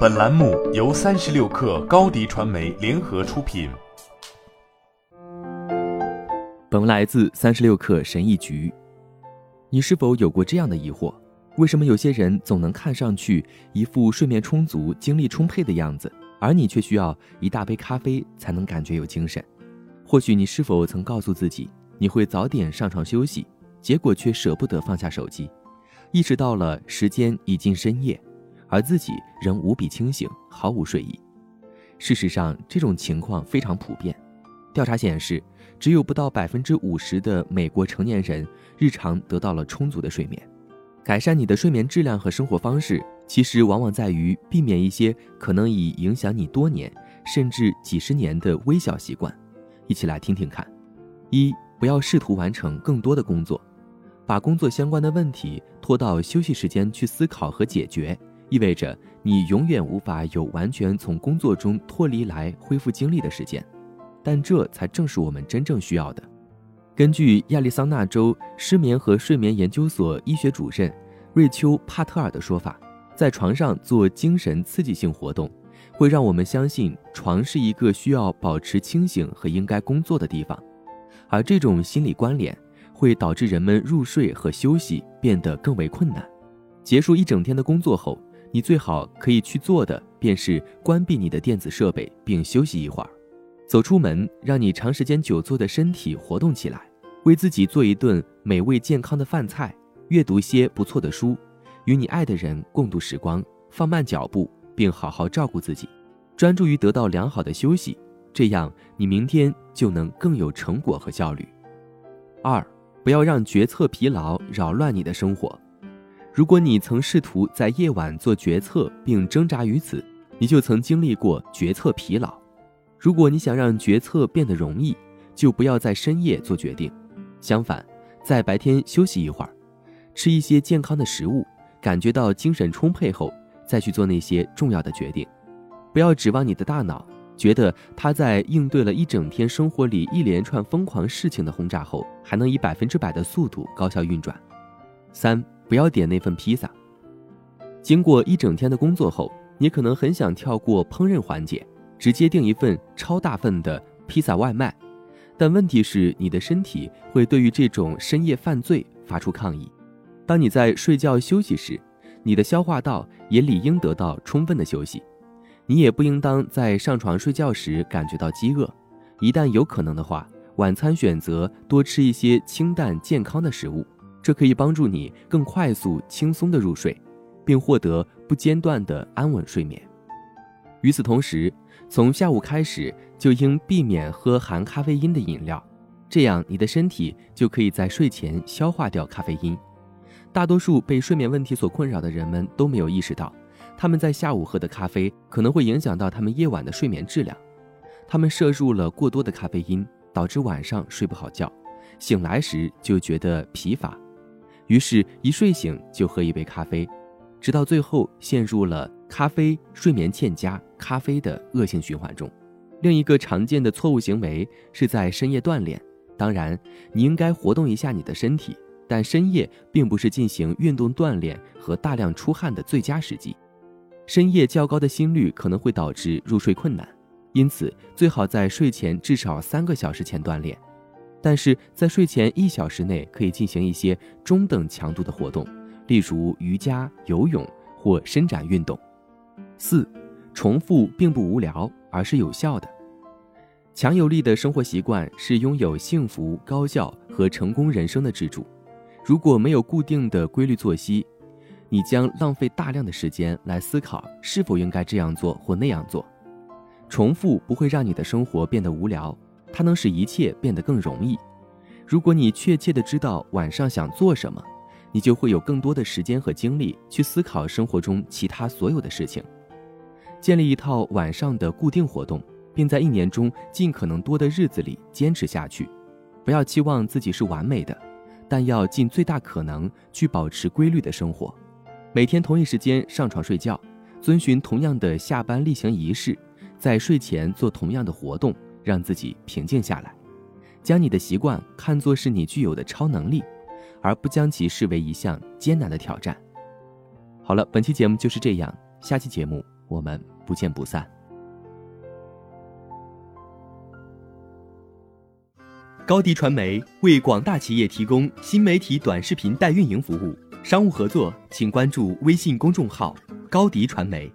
本栏目由三十六氪高低传媒联合出品。本文来自三十六氪神医局。你是否有过这样的疑惑？为什么有些人总能看上去一副睡眠充足、精力充沛的样子，而你却需要一大杯咖啡才能感觉有精神？或许你是否曾告诉自己你会早点上床休息，结果却舍不得放下手机，意识到了时间已近深夜，而自己仍无比清醒，毫无睡意。事实上，这种情况非常普遍。调查显示，只有不到百分之五十的美国成年人日常得到了充足的睡眠。改善你的睡眠质量和生活方式，其实往往在于避免一些可能已影响你多年甚至几十年的微小习惯。一起来听听看：一、不要试图完成更多的工作，把工作相关的问题拖到休息时间去思考和解决，意味着你永远无法有完全从工作中脱离来恢复精力的时间。但这才正是我们真正需要的。根据亚利桑那州失眠和睡眠研究所医学主任瑞秋·帕特尔的说法，在床上做精神刺激性活动。会让我们相信床是一个需要保持清醒和应该工作的地方，而这种心理关联会导致人们入睡和休息变得更为困难。结束一整天的工作后，你最好可以去做的便是关闭你的电子设备并休息一会儿，走出门，让你长时间久坐的身体活动起来，为自己做一顿美味健康的饭菜，阅读些不错的书，与你爱的人共度时光，放慢脚步。并好好照顾自己，专注于得到良好的休息，这样你明天就能更有成果和效率。二，不要让决策疲劳扰乱你的生活。如果你曾试图在夜晚做决策并挣扎于此，你就曾经历过决策疲劳。如果你想让决策变得容易，就不要在深夜做决定，相反，在白天休息一会儿，吃一些健康的食物，感觉到精神充沛后。再去做那些重要的决定，不要指望你的大脑觉得它在应对了一整天生活里一连串疯狂事情的轰炸后，还能以百分之百的速度高效运转。三，不要点那份披萨。经过一整天的工作后，你可能很想跳过烹饪环节，直接订一份超大份的披萨外卖，但问题是你的身体会对于这种深夜犯罪发出抗议。当你在睡觉休息时。你的消化道也理应得到充分的休息，你也不应当在上床睡觉时感觉到饥饿。一旦有可能的话，晚餐选择多吃一些清淡健康的食物，这可以帮助你更快速、轻松地入睡，并获得不间断的安稳睡眠。与此同时，从下午开始就应避免喝含咖啡因的饮料，这样你的身体就可以在睡前消化掉咖啡因。大多数被睡眠问题所困扰的人们都没有意识到，他们在下午喝的咖啡可能会影响到他们夜晚的睡眠质量。他们摄入了过多的咖啡因，导致晚上睡不好觉，醒来时就觉得疲乏，于是，一睡醒就喝一杯咖啡，直到最后陷入了咖啡睡眠欠佳、咖啡的恶性循环中。另一个常见的错误行为是在深夜锻炼，当然，你应该活动一下你的身体。但深夜并不是进行运动锻炼和大量出汗的最佳时机，深夜较高的心率可能会导致入睡困难，因此最好在睡前至少三个小时前锻炼。但是在睡前一小时内可以进行一些中等强度的活动，例如瑜伽、游泳或伸展运动。四，重复并不无聊，而是有效的。强有力的生活习惯是拥有幸福、高效和成功人生的支柱。如果没有固定的规律作息，你将浪费大量的时间来思考是否应该这样做或那样做。重复不会让你的生活变得无聊，它能使一切变得更容易。如果你确切的知道晚上想做什么，你就会有更多的时间和精力去思考生活中其他所有的事情。建立一套晚上的固定活动，并在一年中尽可能多的日子里坚持下去。不要期望自己是完美的。但要尽最大可能去保持规律的生活，每天同一时间上床睡觉，遵循同样的下班例行仪式，在睡前做同样的活动，让自己平静下来将你的习惯看作是你具有的超能力而不将其视为一项艰难的挑战。好了本期节目就是这样下期节目我们不见不散。高迪传媒为广大企业提供新媒体短视频代运营服务商务合作请关注微信公众号高迪传媒